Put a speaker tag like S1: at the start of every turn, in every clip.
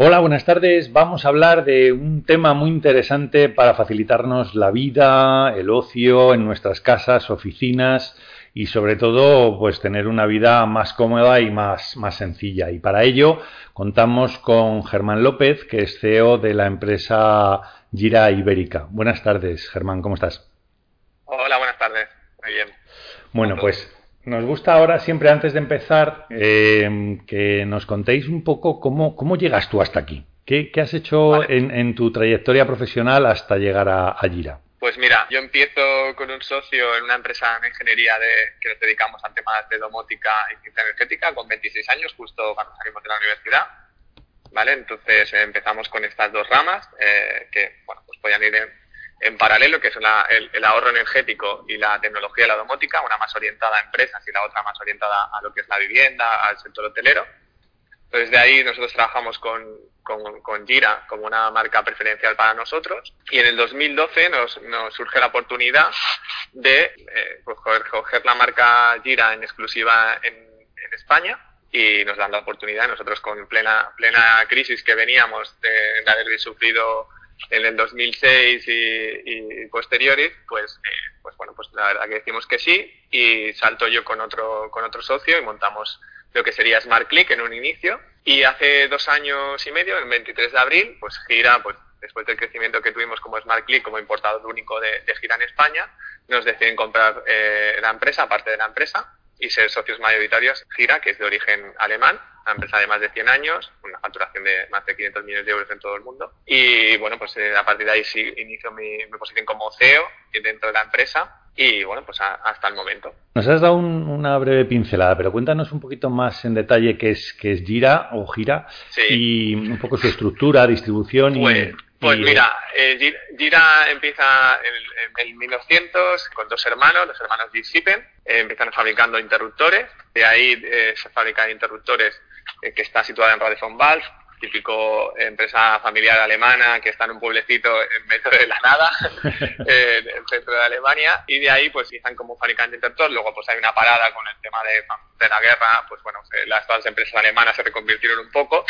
S1: Hola, buenas tardes. Vamos a hablar de un tema muy interesante para facilitarnos la vida, el ocio en nuestras casas, oficinas y sobre todo pues tener una vida más cómoda y más, más sencilla. Y para ello contamos con Germán López, que es CEO de la empresa Gira Ibérica. Buenas tardes, Germán, ¿cómo estás?
S2: Hola, buenas tardes. Muy bien.
S1: Bueno, pues nos gusta ahora, siempre antes de empezar, eh, que nos contéis un poco cómo, cómo llegas tú hasta aquí. ¿Qué, qué has hecho
S2: Vale.
S1: en, en tu trayectoria profesional hasta llegar a, a Gira?
S2: Pues mira, yo empiezo con un socio en una empresa de ingeniería de, que nos dedicamos a temas de domótica y ciencia energética con 26 años, justo cuando salimos de la universidad. ¿Vale? Entonces eh, empezamos con estas dos ramas eh, que bueno, pues podían ir en, en paralelo, que son la- el, el ahorro energético y la tecnología de la domótica, una más orientada a empresas y la otra más orientada a lo que es la vivienda, al sector hotelero. Entonces de ahí nosotros trabajamos con, con, con Gira como una marca preferencial para nosotros y en el 2012 nos, nos surge la oportunidad de eh, pues, coger, la marca Gira en exclusiva en, en España y nos dan la oportunidad nosotros con plena plena crisis que veníamos de, de haber sufrido en el 2006 y, y posteriores pues eh, pues bueno pues la verdad que decimos que sí y salto yo con otro con otro socio y montamos lo que sería Smart Click en un inicio y hace dos años y medio el 23 de abril pues gira pues después del crecimiento que tuvimos como Smart Click como importador único de, de gira en España nos deciden comprar eh, la empresa aparte de la empresa y ser socios mayoritarios Gira, que es de origen alemán, una empresa de más de 100 años, una facturación de más de 500 millones de euros en todo el mundo. Y bueno, pues eh, a partir de ahí sí inicio mi, mi posición como CEO dentro de la empresa y bueno, pues a- hasta el momento.
S1: Nos has dado un- una breve pincelada, pero cuéntanos un poquito más en detalle qué es, qué es Gira o Gira
S2: Sí.
S1: y un poco su estructura, distribución y...
S2: Pues,
S1: y-
S2: mira, eh, Gi- Gira empieza en, en 1900 con dos hermanos, los hermanos Giesippen, eh, empiezan fabricando interruptores, de ahí eh, se fabrican interruptores eh, que está situada en Valve, típico empresa familiar alemana que está en un pueblecito en medio de la nada, eh, en el centro de Alemania, y de ahí pues empiezan como fabricante de interruptores, luego pues hay una parada con el tema de, de la guerra, pues bueno, eh, las, todas las empresas alemanas se reconvirtieron un poco,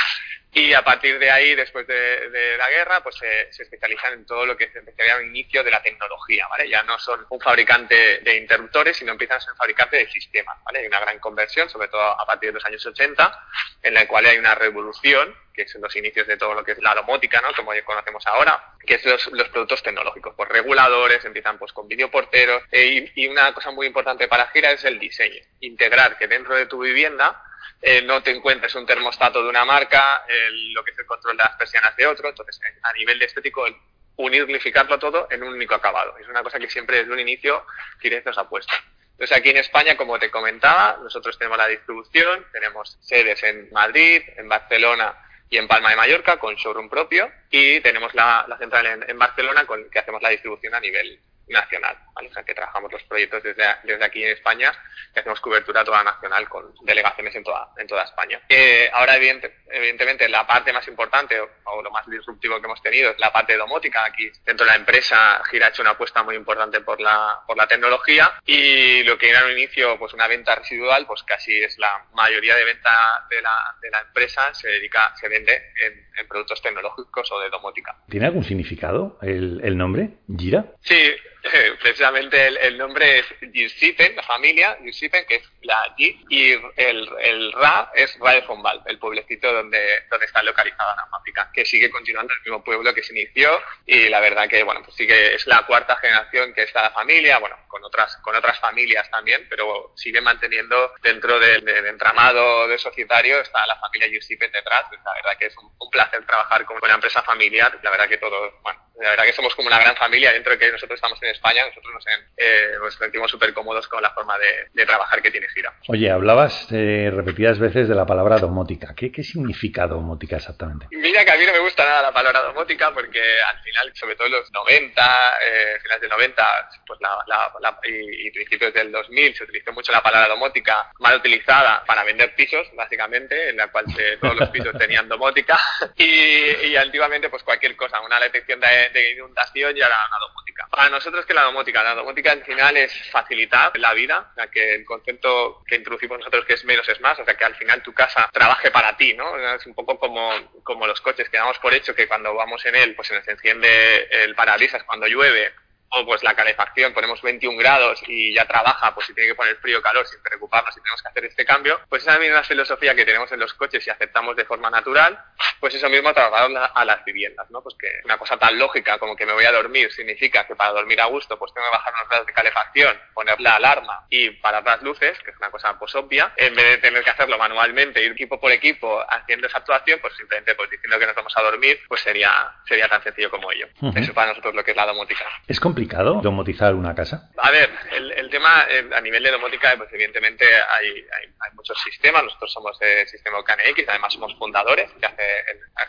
S2: y a partir de ahí, después de, de la guerra, pues se, se especializan en todo lo que se un inicio de la tecnología, ¿vale? Ya no son un fabricante de interruptores, sino empiezan a ser un fabricante de sistemas, ¿vale? Hay una gran conversión, sobre todo a partir de los años 80, en la cual hay una revolución, que son los inicios de todo lo que es la domótica, ¿no? Como conocemos ahora, que es los, los productos tecnológicos, pues reguladores, empiezan pues con videoporteros, y, y una cosa muy importante para Gira es el diseño, integrar que dentro de tu vivienda eh, no te encuentres un termostato de una marca, el- lo que es el control de las persianas de otro. Entonces, eh, a nivel de estético, el unificarlo todo en un único acabado. Es una cosa que siempre desde un inicio Kirez nos ha puesto. Entonces, aquí en España, como te comentaba, nosotros tenemos la distribución, tenemos sedes en Madrid, en Barcelona y en Palma de Mallorca con showroom propio y tenemos la, central en, en Barcelona con que hacemos la distribución a nivel nacional, ¿vale? O sea, que trabajamos los proyectos desde, desde aquí en España y hacemos cobertura toda nacional con delegaciones en toda, en toda España. Eh, ahora, evidente- evidentemente, la parte más importante o, o lo más disruptivo que hemos tenido es la parte de domótica. Aquí dentro de la empresa Gira ha hecho una apuesta muy importante por la, por la tecnología y lo que era un inicio pues una venta residual, pues casi es la mayoría de venta de la, de la empresa se dedica, se vende en, en productos tecnológicos o de domótica.
S1: ¿Tiene algún significado el, el nombre? ¿Gira?
S2: Sí, precisamente el, el nombre es Girsipen, la familia Girsipen, que es la G, y el, el Ra es Radio von Valve, el pueblecito donde, donde está localizada la fábrica, que sigue continuando el mismo pueblo que se inició, y la verdad que, bueno, pues sí que es la cuarta generación que está la familia, bueno, con otras, con otras familias también, pero sigue manteniendo dentro del, del entramado de societario está la familia Girsipen detrás, la verdad que es un, un placer trabajar con una empresa familiar, la verdad que todo, bueno, la verdad que somos como una gran familia dentro de que nosotros estamos en en España, nosotros nos, eh, nos sentimos súper cómodos con la forma de, trabajar que tiene Gira.
S1: Oye, hablabas eh, repetidas veces de la palabra domótica. ¿Qué, ¿Qué significa domótica exactamente?
S2: Mira que a mí no me gusta nada la palabra domótica porque al final, sobre todo en los 90, eh, finales de 90 pues la, y, principios del 2000 se utilizó mucho la palabra domótica mal utilizada para vender pisos, básicamente, en la cual todos los pisos tenían domótica y, antiguamente pues cualquier cosa, una detección de, inundación ya era una domótica. Para nosotros, que la domótica? La domótica al final es facilitar la vida, ya que el concepto que introducimos nosotros que es menos es más, o sea que al final tu casa trabaje para ti, ¿no? Es un poco como, como los coches, que damos por hecho que cuando vamos en él, pues se nos enciende el parabrisas cuando llueve o pues la calefacción, ponemos 21 grados y ya trabaja, pues si tiene que poner frío o calor sin preocuparnos si tenemos que hacer este cambio, pues esa misma filosofía que tenemos en los coches y aceptamos de forma natural, pues eso mismo trasladado a las viviendas, ¿no? Pues que una cosa tan lógica como que me voy a dormir significa que para dormir a gusto pues tengo que bajar unos grados de calefacción, poner la alarma y parar las luces, que es una cosa pues obvia, en vez de tener que hacerlo manualmente, ir equipo por equipo haciendo esa actuación, pues simplemente pues diciendo que nos vamos a dormir, pues sería, sería tan sencillo como ello. Eso para nosotros lo que es la domótica.
S1: Es complicado domotizar una casa?
S2: A ver, el, tema eh, a nivel de domótica, pues evidentemente hay, hay, muchos sistemas. Nosotros somos el sistema KNX, además somos fundadores, que hace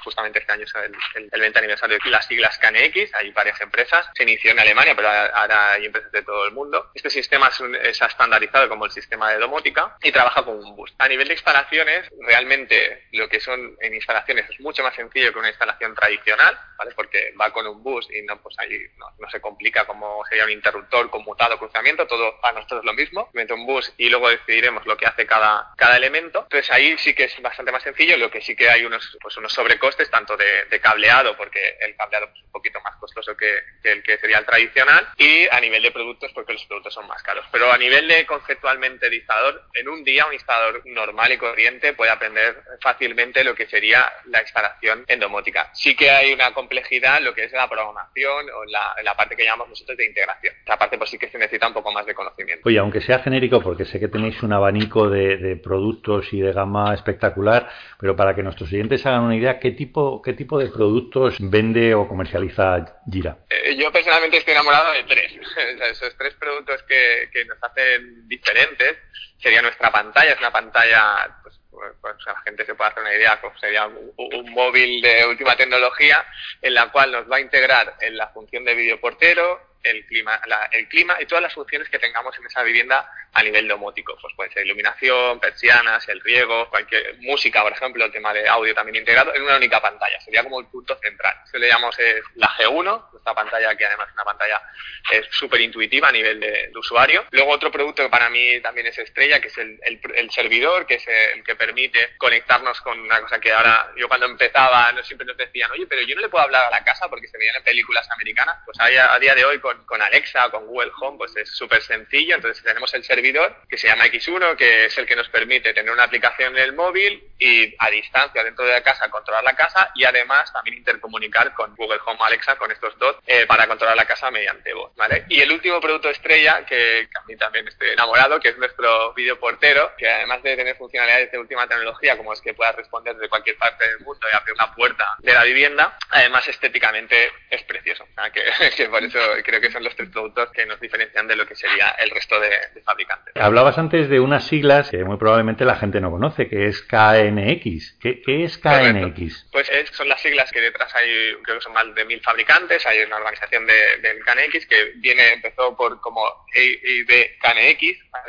S2: justamente este año es el, el, 20 aniversario de las siglas KNX, hay varias empresas. Se inició en Alemania, pero ahora hay empresas de todo el mundo. Este sistema es, es estandarizado como el sistema de domótica y trabaja con un bus. A nivel de instalaciones, realmente lo que son en instalaciones es mucho más sencillo que una instalación tradicional, ¿vale? Porque va con un bus y no, pues ahí no se complica como sería un interruptor, conmutado, cruzamiento, todo para nosotros es lo mismo. Un bus y luego decidiremos lo que hace cada, cada elemento. Entonces ahí sí que es bastante más sencillo, lo que sí que hay unos, pues unos sobrecostes, tanto de, cableado, porque el cableado es un poquito más costoso que, el que sería el tradicional, y a nivel de productos, porque los productos son más caros. Pero a nivel de conceptualmente de instalador, en un día un instalador normal y corriente puede aprender fácilmente lo que sería la instalación en domótica. Sí que hay una complejidad lo que es la programación o la, la parte que llamamos nosotros de integración. Aparte, pues sí que se necesita un poco más de conocimiento.
S1: Oye, aunque sea genérico, porque sé que tenéis un abanico de, productos y de gama espectacular, pero para que nuestros oyentes hagan una idea, ¿qué tipo, qué tipo de productos vende o comercializa Gira?
S2: Eh, yo personalmente estoy enamorado de tres. Esos tres productos que, que nos hacen diferentes sería nuestra pantalla, es una pantalla pues, pues, la gente se puede hacer una idea, pues sería un, móvil de última tecnología en la cual nos va a integrar en la función de videoportero, el clima, el clima y todas las funciones que tengamos en esa vivienda a nivel domótico. Pues puede ser iluminación, persianas, el riego, cualquier música, por ejemplo, el tema de audio también integrado en una única pantalla. Sería como el punto central. Eso le llamamos eh, la G1, esta pantalla que además es una pantalla súper intuitiva a nivel de, usuario. Luego otro producto que para mí también es estrella, que es el, el, servidor, que es el que permite conectarnos con una cosa que ahora yo cuando empezaba no siempre nos decían, oye, pero yo no le puedo hablar a la casa porque se veían en películas americanas. Pues a, a día de hoy con, Alexa o con Google Home, pues es súper sencillo. Entonces tenemos el servidor que se llama X1, que es el que nos permite tener una aplicación en el móvil y a distancia dentro de la casa controlar la casa y además también intercomunicar con Google Home Alexa, con estos dos, eh, para controlar la casa mediante voz. ¿vale? Y el último producto estrella, que, a mí también estoy enamorado, que es nuestro videoportero, que además de tener funcionalidades de última tecnología, como es que puedas responder desde cualquier parte del mundo y abrir una puerta de la vivienda, además estéticamente es precioso. que, que por eso creo que son los tres productos que nos diferencian de lo que sería el resto de, fabricantes.
S1: Hablabas antes de unas siglas que muy probablemente la gente no conoce, que es KNX. ¿Qué, es KNX?
S2: Pues son las siglas que detrás hay, creo que son más de mil fabricantes, hay una organización del KNX que viene, empezó por como EIB KNX,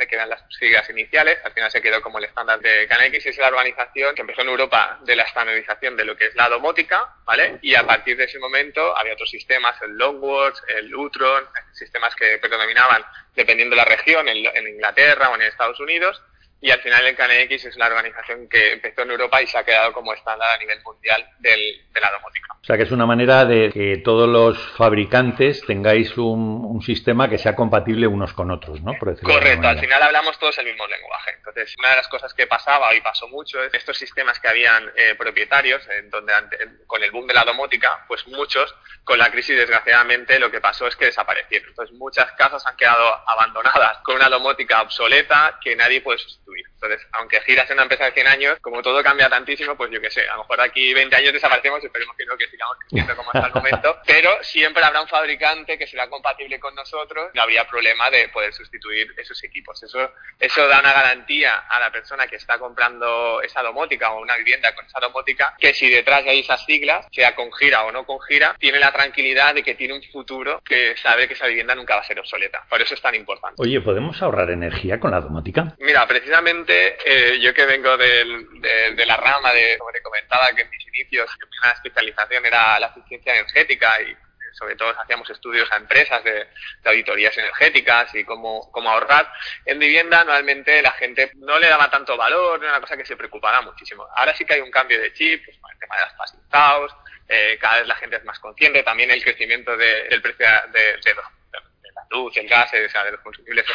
S2: que eran las siglas iniciales, al final se quedó como el estándar de KNX, es la organización que empezó en Europa de la estandarización de lo que es la domótica, ¿vale? Y a partir de ese momento había otros sistemas, el Longwords, el Utro, sistemas que predominaban dependiendo de la región, en, Inglaterra o en Estados Unidos, y al final el KNX es la organización que empezó en Europa y se ha quedado como estándar a nivel mundial del, de la domótica.
S1: O sea que es una manera de que todos los fabricantes tengáis un, sistema que sea compatible unos con otros, ¿no?
S2: Correcto, al final hablamos todos el mismo lenguaje. Entonces, una de las cosas que pasaba y pasó mucho es estos sistemas que habían eh, propietarios, en donde con el boom de la domótica, pues muchos, con la crisis desgraciadamente lo que pasó es que desaparecieron. Entonces, muchas casas han quedado abandonadas con una domótica obsoleta que nadie puede sustituir sustituir. Entonces, aunque Gira sea una empresa de 100 años, como todo cambia tantísimo, pues yo qué sé, a lo mejor aquí 20 años desaparecemos, esperemos que no, que sigamos creciendo como hasta el momento, pero siempre habrá un fabricante que será compatible con nosotros, no habría problema de poder sustituir esos equipos. Eso, eso da una garantía a la persona que está comprando esa domótica o una vivienda con esa domótica, que si detrás hay esas siglas, sea con gira o no con gira, tiene la tranquilidad de que tiene un futuro que sabe que esa vivienda nunca va a ser obsoleta. Por eso es tan importante.
S1: Oye, ¿podemos ahorrar energía con la domótica?
S2: Mira, precisamente eh, yo que vengo de, la rama de, como te comentaba, que en mis inicios mi especialización era la eficiencia energética y sobre todo hacíamos estudios a empresas de, auditorías energéticas y cómo, ahorrar. En vivienda normalmente la gente no le daba tanto valor, era una cosa que se preocupara muchísimo. Ahora sí que hay un cambio de chip, pues, el tema de las passive eh, cada vez la gente es más consciente, también el crecimiento del precio de, de luz, el gas, o sea, de los consumibles,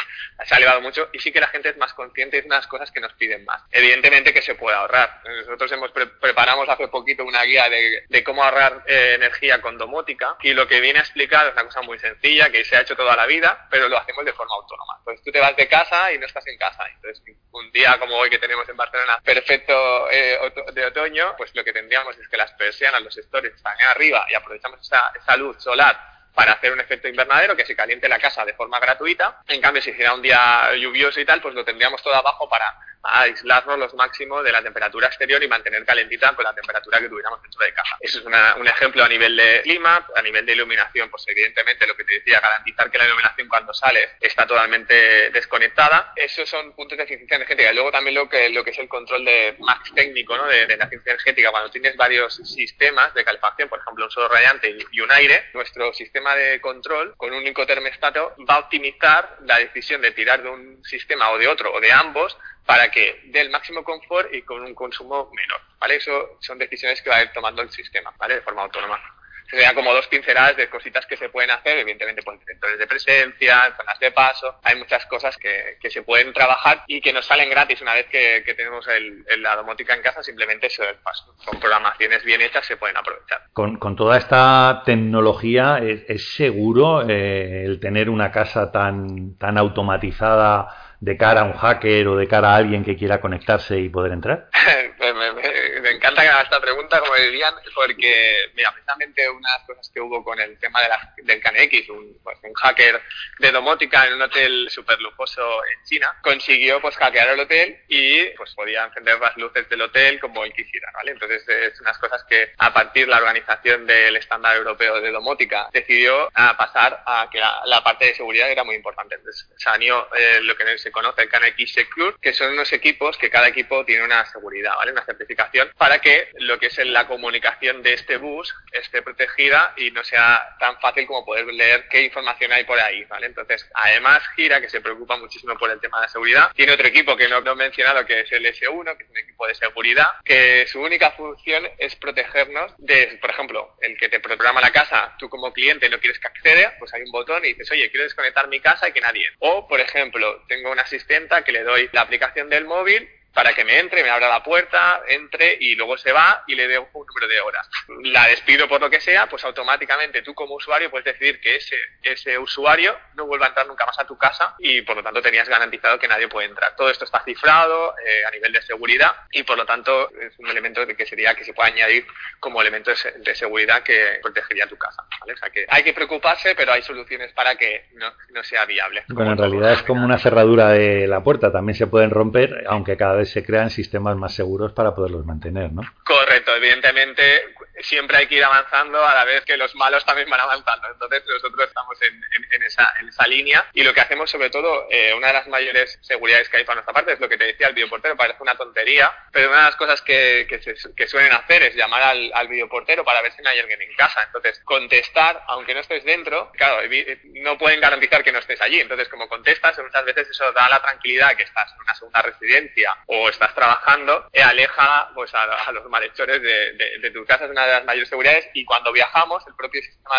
S2: se ha elevado mucho y sí que la gente es más consciente de unas cosas que nos piden más. Evidentemente que se puede ahorrar. Nosotros hemos preparamos hace poquito una guía de, cómo ahorrar eh, energía con domótica y lo que viene a explicar es una cosa muy sencilla que se ha hecho toda la vida, pero lo hacemos de forma autónoma. Entonces tú te vas de casa y no estás en casa. Entonces un día como hoy que tenemos en Barcelona perfecto eh, de otoño, pues lo que tendríamos es que las persianas, los stores están arriba y aprovechamos esa, esa luz solar para hacer un efecto invernadero que se caliente la casa de forma gratuita. En cambio, si hiciera un día lluvioso y tal, pues lo tendríamos todo abajo para aislarnos los máximos de la temperatura exterior y mantener calentita con la temperatura que tuviéramos dentro de casa. Eso es un ejemplo a nivel de clima, a nivel de iluminación, pues evidentemente lo que te decía, garantizar que la iluminación cuando sale está totalmente desconectada. Esos son puntos de eficiencia energética. Y luego también lo que, lo que es el control de más técnico ¿no? de, la eficiencia energética. Cuando tienes varios sistemas de calefacción, por ejemplo un solo radiante y un aire, nuestro sistema de control con un único termostato va a optimizar la decisión de tirar de un sistema o de otro o de ambos para que dé el máximo confort y con un consumo menor, ¿vale? Eso son decisiones que va a ir tomando el sistema, ¿vale? De forma autónoma serían como dos pinceladas de cositas que se pueden hacer, evidentemente por sectores de presencia, zonas de paso, hay muchas cosas que, que, se pueden trabajar y que nos salen gratis una vez que, que tenemos el, la domótica en casa, simplemente eso es paso. Con programaciones bien hechas se pueden aprovechar.
S1: Con, con toda esta tecnología, ¿es, seguro eh, el tener una casa tan, tan automatizada de cara a un hacker o de cara a alguien que quiera conectarse y poder entrar?
S2: me, encanta esta pregunta, como dirían, porque, mira, precisamente unas cosas que hubo con el tema de la, del KNX, un, pues, un hacker de domótica en un hotel súper lujoso en China, consiguió pues hackear el hotel y pues podía encender las luces del hotel como él quisiera, ¿vale? Entonces es unas cosas que a partir de la organización del estándar europeo de domótica decidió a pasar a que la, parte de seguridad era muy importante. Entonces salió eh, lo que se conoce el KNX Secure, que son unos equipos que cada equipo tiene una seguridad, ¿vale? Una certificación para que lo que es la comunicación de este bus esté protegida y no sea tan fácil como poder leer qué información hay por ahí, ¿vale? Entonces, además, Gira, que se preocupa muchísimo por el tema de seguridad, tiene otro equipo que no, he mencionado, que es el S1, que es un equipo de seguridad, que su única función es protegernos de, por ejemplo, el que te programa la casa, tú como cliente no quieres que acceda, pues hay un botón y dices, oye, quiero desconectar mi casa y que nadie. O, por ejemplo, tengo una asistenta que le doy la aplicación del móvil para que me entre, me abra la puerta, entre y luego se va y le dé un número de horas. La despido por lo que sea, pues automáticamente tú como usuario puedes decidir que ese, ese usuario no vuelva a entrar nunca más a tu casa y por lo tanto tenías garantizado que nadie puede entrar. Todo esto está cifrado eh, a nivel de seguridad y por lo tanto es un elemento que sería que se puede añadir como elemento de, seguridad que protegería tu casa. O sea que hay que preocuparse, pero hay soluciones para que no, no sea viable.
S1: Bueno, en realidad es como una cerradura de la puerta, también se pueden romper, aunque cada vez se crean sistemas más seguros para poderlos mantener, ¿no?
S2: Correcto, evidentemente siempre hay que ir avanzando a la vez que los malos también van avanzando. Entonces nosotros estamos en, en, esa, en esa, línea y lo que hacemos sobre todo, eh, una de las mayores seguridades que hay para nuestra parte es lo que te decía el videoportero, parece una tontería, pero una de las cosas que, que, se, que suelen hacer es llamar al, al, videoportero para ver si no hay alguien en casa. Entonces contestar, aunque no estés dentro, claro, no pueden garantizar que no estés allí. Entonces como contestas, muchas veces eso da la tranquilidad que estás en una segunda residencia o estás trabajando, y aleja pues a, los malhechores de, de, de tu casa. Es una de las mayores seguridades y cuando viajamos, el propio sistema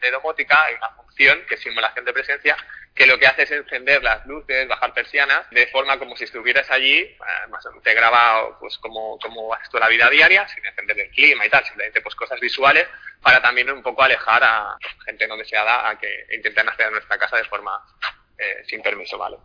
S2: de, domótica, hay una función que es simulación de presencia, que lo que hace es encender las luces, bajar persianas, de forma como si estuvieras allí, además te graba pues como, como haces toda la vida diaria, sin encender el clima y tal, simplemente pues cosas visuales, para también un poco alejar a gente no deseada a que intenten acceder a nuestra casa de forma eh, sin permiso, ¿vale?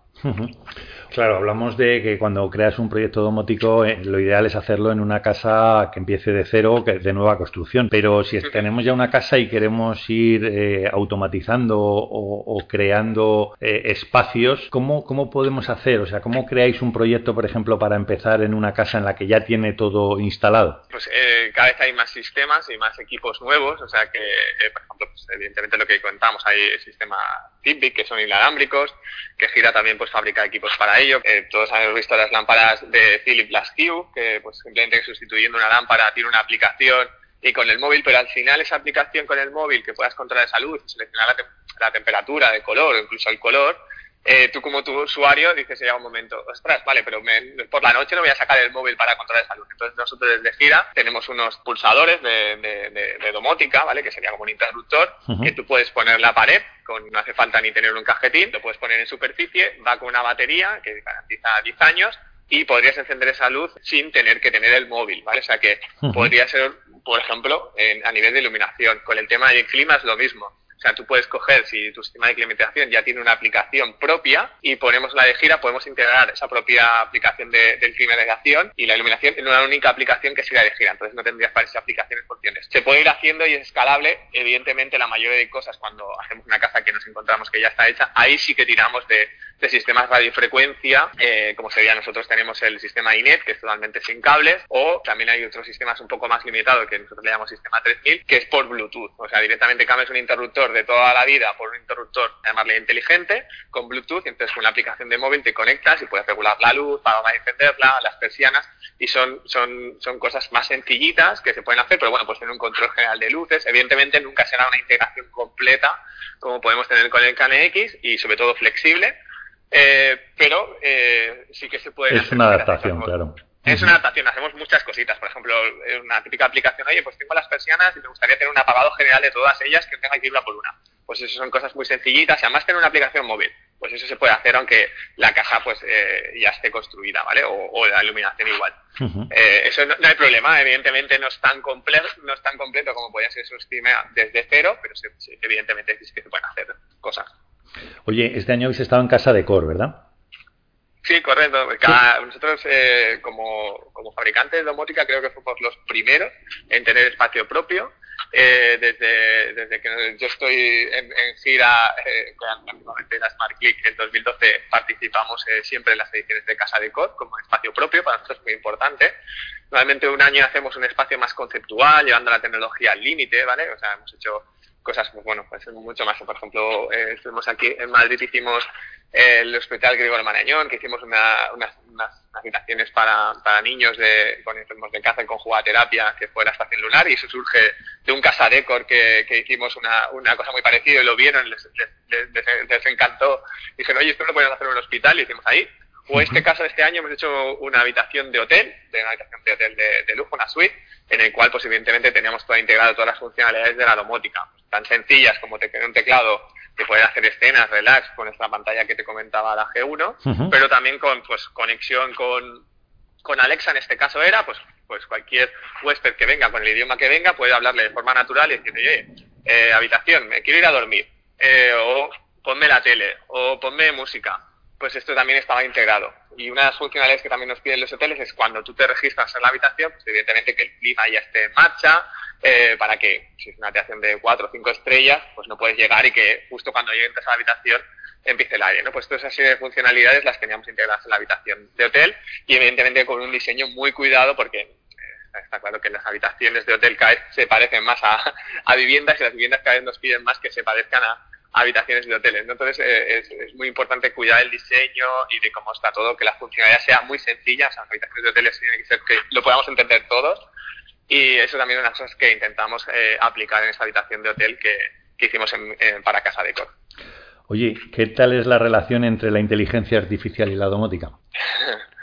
S1: Claro, hablamos de que cuando creas un proyecto domótico, eh, lo ideal es hacerlo en una casa que empiece de cero, que de nueva construcción. Pero si tenemos ya una casa y queremos ir eh, automatizando o, creando espacios, ¿cómo, ¿cómo podemos hacer? O sea, ¿cómo creáis un proyecto, por ejemplo, para empezar en una casa en la que ya tiene todo instalado?
S2: Pues cada vez hay más sistemas y más equipos nuevos, o sea que, por ejemplo, pues, evidentemente lo que contamos, hay el sistema Fitbit, que son inalámbricos, que gira también pues fabrica equipos para ello. Eh, todos hemos visto las lámparas de Philips Glass que pues simplemente sustituyendo una lámpara tiene una aplicación y con el móvil, pero al final esa aplicación con el móvil que puedas controlar esa luz, seleccionar la, la temperatura, el color o incluso el color, eh, tú como tu usuario dices, llega un momento, ostras, vale, pero por la noche no voy a sacar el móvil para controlar esa luz. Entonces nosotros desde Gira tenemos unos pulsadores de, domótica, ¿vale? Que sería como un interruptor, que tú puedes poner en la pared, con, no hace falta ni tener un cajetín, lo puedes poner en superficie, va con una batería que garantiza 10 años y podrías encender esa luz sin tener que tener el móvil, ¿vale? O sea que podría ser, por ejemplo, a nivel de iluminación. Con el tema del clima es lo mismo o sea, tú puedes coger, si tu sistema de climatización ya tiene una aplicación propia y ponemos la de gira, podemos integrar esa propia aplicación de, de climatización y la iluminación en una única aplicación que sea de gira. Entonces no tendrías para esas aplicaciones funciones. Se puede ir haciendo y es escalable. Evidentemente, la mayoría de cosas cuando hacemos una casa que nos encontramos que ya está hecha, ahí sí que tiramos de, de sistemas radiofrecuencia, eh, como sería nosotros tenemos el sistema INET, que es totalmente sin cables, o también hay otros sistemas un poco más limitados, que nosotros le llamamos sistema 3000, que es por Bluetooth. O sea, directamente cambias un interruptor de toda la vida por un interruptor, llamarle inteligente, con Bluetooth, entonces con la aplicación de móvil te conectas y puedes regular la luz, para encenderla, las persianas, y son, son, son cosas más sencillitas que se pueden hacer, pero bueno, pues tener un control general de luces. Evidentemente nunca será una integración completa como podemos tener con el KNX y sobre todo flexible, eh, pero eh, sí que se puede.
S1: Es una adaptación, claro.
S2: Es una adaptación, hacemos muchas cositas. Por ejemplo, una típica aplicación, oye, pues tengo las persianas y me gustaría tener un apagado general de todas ellas que tenga que ir una por una. Pues eso son cosas muy sencillitas y además tener una aplicación móvil. Pues eso se puede hacer aunque la caja pues eh, ya esté construida, ¿vale? O, la iluminación igual. eso no, hay problema, evidentemente no es tan completo, no es tan completo como podría ser su estima desde cero, pero evidentemente sí que se pueden hacer cosas.
S1: Oye, este año habéis estado en casa de Core, ¿verdad?
S2: Sí, correcto. nosotros, eh, como, como fabricantes de domótica, creo que fuimos los primeros en tener espacio propio. Eh, desde, desde que yo estoy en, gira, eh, en la Smart Click en 2012 participamos eh, siempre en las ediciones de Casa de Core como espacio propio, para nosotros es muy importante. Normalmente un año hacemos un espacio más conceptual, llevando la tecnología al límite, ¿vale? O sea, hemos hecho cosas, bueno, pues mucho más. Por ejemplo, eh, estuvimos aquí en Madrid, hicimos el Hospital Gregorio Marañón, que hicimos una, unas, unas, habitaciones para, para, niños de, con enfermos de cáncer con jugaterapia, que fue la estación lunar, y eso surge de un casa decor que, que hicimos una, una, cosa muy parecida y lo vieron, les, les, les, les encantó. Dijeron, oye, esto lo podemos hacer en un hospital, y hicimos ahí. O este caso, este año hemos hecho una habitación de hotel, de una habitación de hotel de, lujo, una suite, en el cual, pues evidentemente, teníamos todo integrado todas las funcionalidades de la domótica, pues, tan sencillas como tener un teclado que puede hacer escenas, relax, con esta pantalla que te comentaba la G1, pero también con pues conexión con, con Alexa, en este caso era, pues, pues cualquier huésped que venga, con el idioma que venga, puede hablarle de forma natural y decirle, oye, eh, habitación, me quiero ir a dormir, eh, o ponme la tele, o ponme música pues esto también estaba integrado. Y una de las funcionalidades que también nos piden los hoteles es cuando tú te registras en la habitación, pues evidentemente que el clima ya esté en marcha, eh, para que si es una habitación de cuatro o cinco estrellas, pues no puedes llegar y que justo cuando llegues a la habitación empiece el aire, ¿no? Pues todas esas serie de funcionalidades las teníamos integradas en la habitación de hotel y evidentemente con un diseño muy cuidado porque eh, está claro que las habitaciones de hotel cada vez se parecen más a, a viviendas y las viviendas cada vez nos piden más que se parezcan a, habitaciones de hoteles. Entonces eh, es, muy importante cuidar el diseño y de cómo está todo, que la funcionalidad sea muy sencilla. O sea, las habitaciones de hoteles tienen que ser que lo podamos entender todos. Y eso también es una de las cosas que intentamos eh, aplicar en esta habitación de hotel que, hicimos en, para Casa de Cor.
S1: Oye, ¿qué tal es la relación entre la inteligencia artificial y la domótica?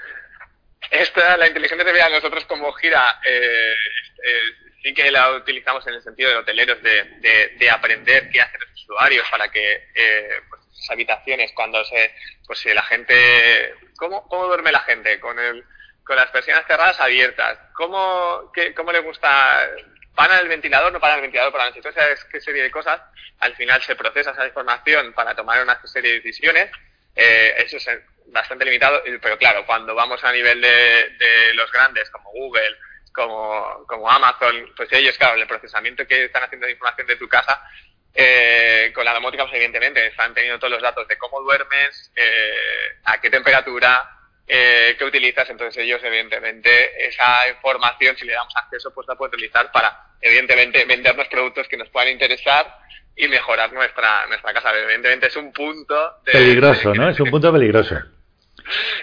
S2: Esta, la inteligencia artificial, nosotros como gira, eh, sí que la utilizamos en el sentido de hoteleros, de, de, aprender qué hacen los usuarios para que eh, pues, habitaciones, cuando se, pues si la gente, ¿cómo, cómo duerme la gente? Con el, con las persianas cerradas abiertas, ¿cómo, qué, cómo le gusta? ¿Van al ventilador? ¿No para el ventilador por la noche? Entonces, qué serie de cosas. Al final se procesa esa información para tomar una serie de decisiones Eh, eso es bastante limitado, pero claro, cuando vamos a nivel de, los grandes como Google, como, como, Amazon, pues ellos, claro, el procesamiento que están haciendo de información de tu casa, eh, con la domótica, pues evidentemente están teniendo todos los datos de cómo duermes, eh, a qué temperatura, eh, qué utilizas, entonces ellos evidentemente esa información, si le damos acceso, pues la pueden utilizar para, evidentemente, vendernos productos que nos puedan interesar y mejorar nuestra, nuestra casa. Evidentemente es un punto...
S1: peligroso, ¿no? Es un punto peligroso.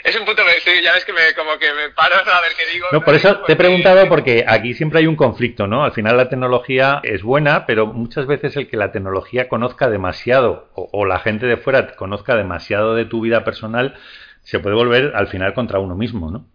S2: Es un punto que ya ves que me, como que me paro a ver qué digo.
S1: No, por eso te he preguntado porque aquí siempre hay un conflicto, ¿no? Al final la tecnología es buena, pero muchas veces el que la tecnología conozca demasiado o la gente de fuera conozca demasiado de tu vida personal se puede volver al final contra uno mismo, ¿no?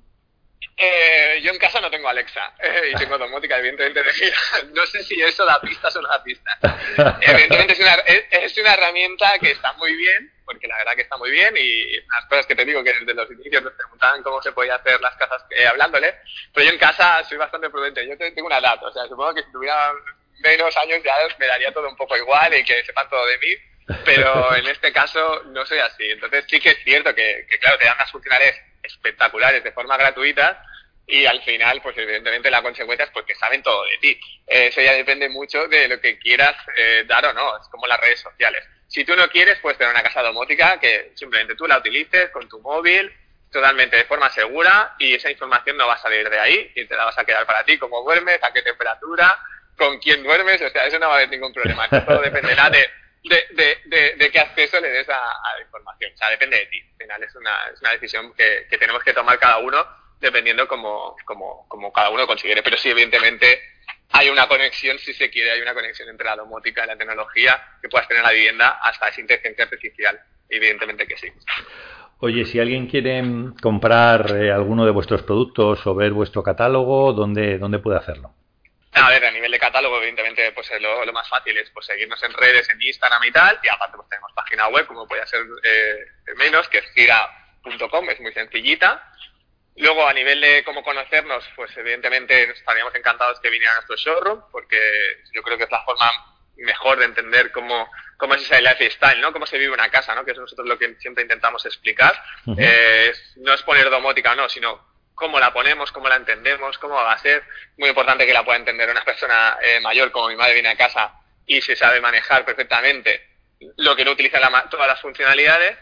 S2: Eh, yo en casa no tengo Alexa eh, y tengo domótica, evidentemente. No sé si eso da pistas o no da pistas. evidentemente es una, es, una, herramienta que está muy bien, porque la verdad que está muy bien y las cosas que te digo que desde los inicios nos preguntaban cómo se podía hacer las casas eh, hablándole, pero yo en casa soy bastante prudente. Yo tengo una edad, o sea, supongo que si tuviera menos años ya me daría todo un poco igual y que sepan todo de mí pero en este caso no soy así. Entonces sí que es cierto que, claro, te dan unas funcionalidades espectaculares de forma gratuita y al final, pues evidentemente la consecuencia es porque saben todo de ti. Eso ya depende mucho de lo que quieras eh, dar o no, es como las redes sociales. Si tú no quieres, puedes tener una casa domótica que simplemente tú la utilices con tu móvil, totalmente de forma segura y esa información no va a salir de ahí y te la vas a quedar para ti, cómo duermes, a qué temperatura, con quién duermes, o sea, eso no va a haber ningún problema. Todo dependerá de de, de, de, qué acceso le des a, la información. O sea, depende de ti. Al final es una, es una decisión que, que, tenemos que tomar cada uno dependiendo como, como, como cada uno considere. Pero sí, evidentemente, hay una conexión, si se quiere, hay una conexión entre la domótica y la tecnología que puedas tener en la vivienda hasta esa inteligencia artificial. Evidentemente que sí.
S1: Oye, si alguien quiere comprar eh, alguno de vuestros productos o ver vuestro catálogo, ¿dónde, dónde puede hacerlo?
S2: A ver, a nivel de catálogo, evidentemente, pues lo, más fácil es pues, seguirnos en redes, en Instagram y tal, y aparte pues tenemos página web, como puede ser eh, menos, que es gira.com, es muy sencillita. Luego, a nivel de cómo conocernos, pues evidentemente estaríamos encantados que vinieran a nuestro showroom, porque yo creo que es la forma mejor de entender cómo, cómo es ese lifestyle, ¿no? Cómo se vive una casa, ¿no? Que es nosotros lo que siempre intentamos explicar. Eh, no es poner domótica, no, sino cómo la ponemos, cómo la entendemos, cómo va a ser. Muy importante que la pueda entender una persona eh, mayor, como mi madre viene a casa y se sabe manejar perfectamente lo que no utiliza todas las funcionalidades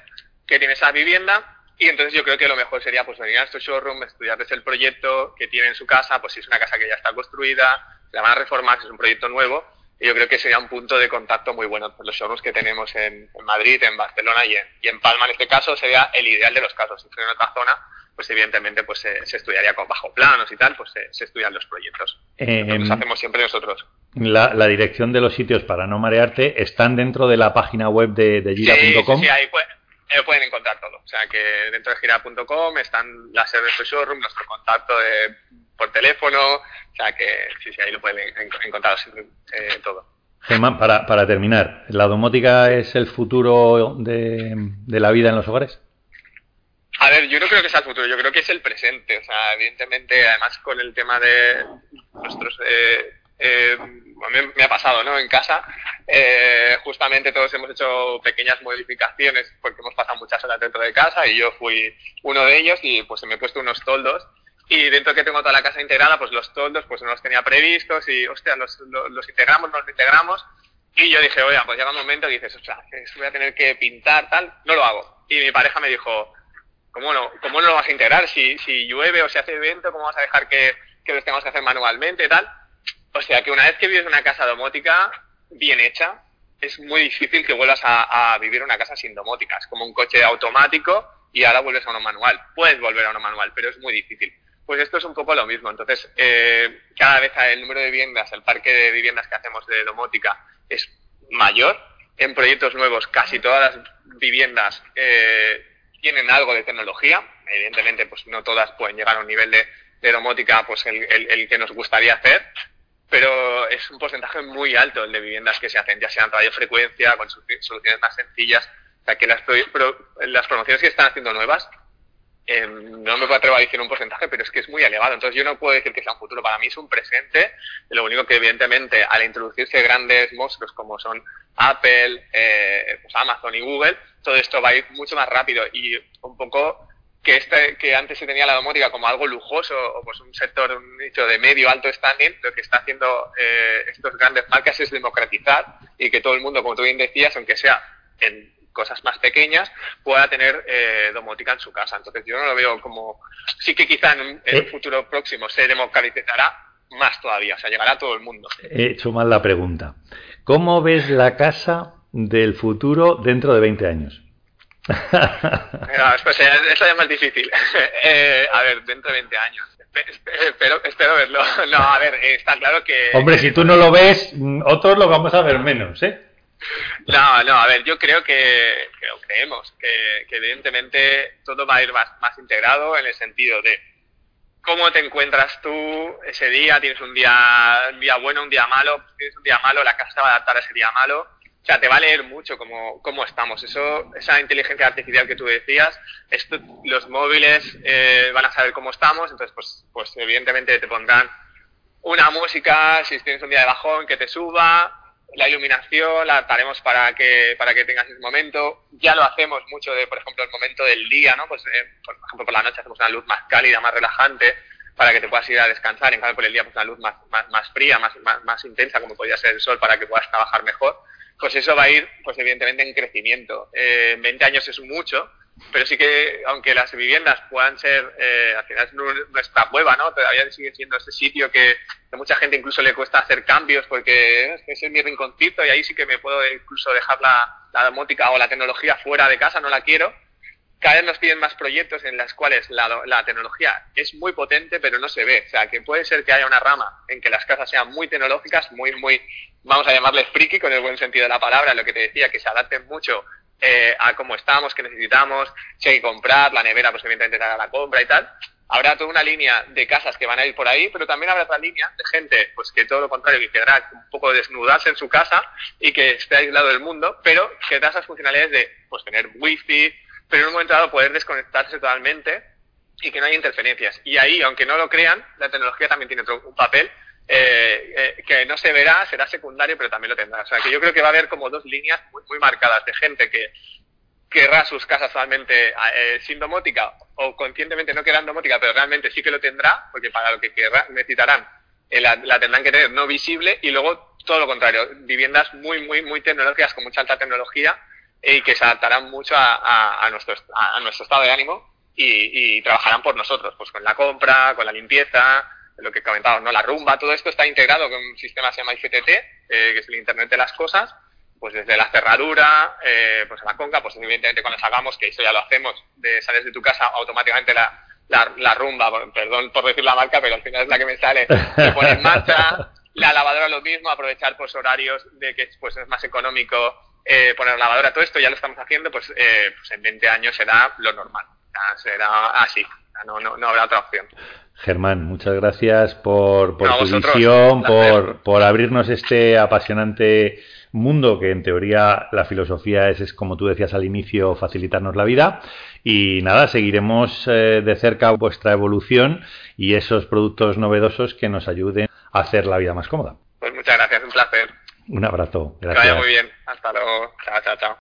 S2: que tiene esa vivienda. Y entonces yo creo que lo mejor sería pues venir a nuestro showroom, estudiar desde el proyecto que tiene en su casa, pues si es una casa que ya está construida, la van a reformar, si es un proyecto nuevo, y yo creo que sería un punto de contacto muy bueno. Pues los showrooms que tenemos en, Madrid, en Barcelona y en, y en, Palma en este caso sería el ideal de los casos. Si fuera en otra zona, pues evidentemente pues se, estudiaría con bajo planos y tal, pues se, estudian los proyectos. Eh, Lo em, hacemos siempre nosotros.
S1: La, dirección de los sitios para no marearte están dentro de la página web de, de gira.com.
S2: Sí, ahí eh, pueden encontrar todo. O sea que dentro de gira.com están las sedes de showroom, nuestro contacto por teléfono, o sea que sí, sí, ahí lo pueden encontrar eh, todo.
S1: Germán, para, para terminar, ¿la domótica es el futuro de, de la vida en los hogares?
S2: A ver, yo no creo que sea el futuro, yo creo que es el presente. O sea, evidentemente, además con el tema de nuestros... Eh, eh, me ha pasado, ¿no? En casa, eh, justamente todos hemos hecho pequeñas modificaciones porque hemos pasado muchas horas dentro de casa y yo fui uno de ellos y pues me he puesto unos toldos y dentro que tengo toda la casa integrada, pues los toldos pues no los tenía previstos y, hostia, los, los, integramos, los integramos y yo dije, oye, pues llega un momento que dices, sea, voy a tener que pintar, tal, no lo hago. Y mi pareja me dijo, ¿Cómo no, cómo no lo vas a integrar? Si, si llueve o se hace evento, ¿cómo vas a dejar que, que los tengamos que hacer manualmente tal? O sea que una vez que vives una casa domótica bien hecha, es muy difícil que vuelvas a, vivir una casa sin domótica. Es como un coche automático y ahora vuelves a uno manual. Puedes volver a uno manual, pero es muy difícil. Pues esto es un poco lo mismo. Entonces, eh, cada vez el número de viviendas, el parque de viviendas que hacemos de domótica es mayor. En proyectos nuevos, casi todas las viviendas eh, tienen algo de tecnología. Evidentemente, pues no todas pueden llegar a un nivel de, domótica pues el, el, que nos gustaría hacer, pero es un porcentaje muy alto el de viviendas que se hacen, ya sean radiofrecuencia, con soluciones más sencillas. O sea, que las, las promociones que están haciendo nuevas Em, no me atrevo a decir un porcentaje, pero es que es muy elevado. Entonces yo no puedo decir que sea un futuro. Para mí es un presente. Lo único que evidentemente al introducirse grandes monstruos como son Apple, eh, pues Amazon y Google, todo esto va a ir mucho más rápido y un poco que este que antes se tenía la domótica como algo lujoso o pues un sector un nicho de medio alto standing lo que está haciendo eh, estos grandes marcas es democratizar y que todo el mundo como tú bien decías aunque sea en cosas más pequeñas pueda tener eh, domótica en su casa. Entonces yo no lo veo como... Sí que quizá en, un eh. futuro próximo se democratizará más todavía, o sea, llegará a todo el mundo.
S1: He hecho mal la pregunta. ¿Cómo ves la casa del futuro dentro de 20 años?
S2: no, pues, eh, es más difícil. Eh, a ver, dentro de 20 años. Espero, espero verlo. No, a ver, está claro que...
S1: Hombre, si tú no lo ves, mm, otros lo vamos a ver menos, ¿eh?
S2: No, no, a ver, yo creo que, creemos que, evidentemente todo va a ir más, integrado en el sentido de cómo te encuentras tú ese día, tienes un día, un día bueno, un día malo, tienes un día malo, la casa va a adaptar a ese día malo. O sea, te va a leer mucho cómo, cómo estamos. Eso, esa inteligencia artificial que tú decías, esto, los móviles eh, van a saber cómo estamos, entonces, pues, pues evidentemente te pondrán una música, si tienes un día de bajón, que te suba, la iluminación la adaptaremos para que, para que tengas ese momento. Ya lo hacemos mucho de, por ejemplo, el momento del día, ¿no? Pues, eh, por ejemplo, por la noche hacemos una luz más cálida, más relajante, para que te puedas ir a descansar. En cambio, por el día, pues una luz más, más, más fría, más, más, más intensa, como podría ser el sol, para que puedas trabajar mejor. Pues eso va a ir, pues evidentemente, en crecimiento. Eh, 20 años es mucho, pero sí que, aunque las viviendas puedan ser, eh, al final es nuestra cueva, ¿no? Todavía sigue siendo ese sitio que, a mucha gente incluso le cuesta hacer cambios porque ese es mi rinconcito y ahí sí que me puedo incluso dejar la, la domótica o la tecnología fuera de casa, no la quiero. Cada vez nos piden más proyectos en los cuales la, la tecnología es muy potente, pero no se ve. O sea, que puede ser que haya una rama en que las casas sean muy tecnológicas, muy, muy, vamos a llamarle friki con el buen sentido de la palabra, lo que te decía, que se adapten mucho eh, a cómo estamos, qué necesitamos, si hay que comprar, la nevera pues evidentemente te la compra y tal. Habrá toda una línea de casas que van a ir por ahí, pero también habrá otra línea de gente, pues que todo lo contrario, que querrá un poco desnudarse en su casa y que esté aislado del mundo, pero que da esas funcionalidades de pues tener wifi, pero en un momento dado poder desconectarse totalmente y que no haya interferencias. Y ahí, aunque no lo crean, la tecnología también tiene otro, un papel eh, eh, que no se verá, será secundario, pero también lo tendrá. O sea, que yo creo que va a haber como dos líneas muy, muy marcadas de gente que querrá sus casas realmente eh, sin domótica o conscientemente no querrán domótica, pero realmente sí que lo tendrá, porque para lo que querrá, necesitarán, eh, la, tendrán que tener no visible y luego todo lo contrario, viviendas muy, muy, muy tecnológicas con mucha alta tecnología y que se adaptarán mucho a, a, nuestro, a, nuestro estado de ánimo y, y trabajarán por nosotros, pues con la compra, con la limpieza, lo que comentaba, ¿no? La rumba, todo esto está integrado con un sistema que se llama IFTT, eh, que es el Internet de las Cosas, pues desde la cerradura, eh, pues a la conca, pues evidentemente cuando salgamos, que eso ya lo hacemos, de sales de tu casa, automáticamente la, la, rumba, perdón por decir la marca, pero al final es la que me sale, se pone en marcha, la lavadora lo mismo, aprovechar pues horarios de que pues es más económico eh, poner lavadora, todo esto ya lo estamos haciendo, pues, eh, pues en 20 años será lo normal, será así, no, no, no habrá otra opción.
S1: Germán, muchas gracias por, por tu visión, por, por, abrirnos este apasionante mundo que en teoría la filosofía es, es, como tú decías al inicio, facilitarnos la vida. Y nada, seguiremos eh, de cerca vuestra evolución y esos productos novedosos que nos ayuden a hacer la vida más cómoda.
S2: Pues muchas gracias, un placer.
S1: Un abrazo. Gracias.
S2: Que vaya muy bien. Hasta luego. Chao, chao, chao.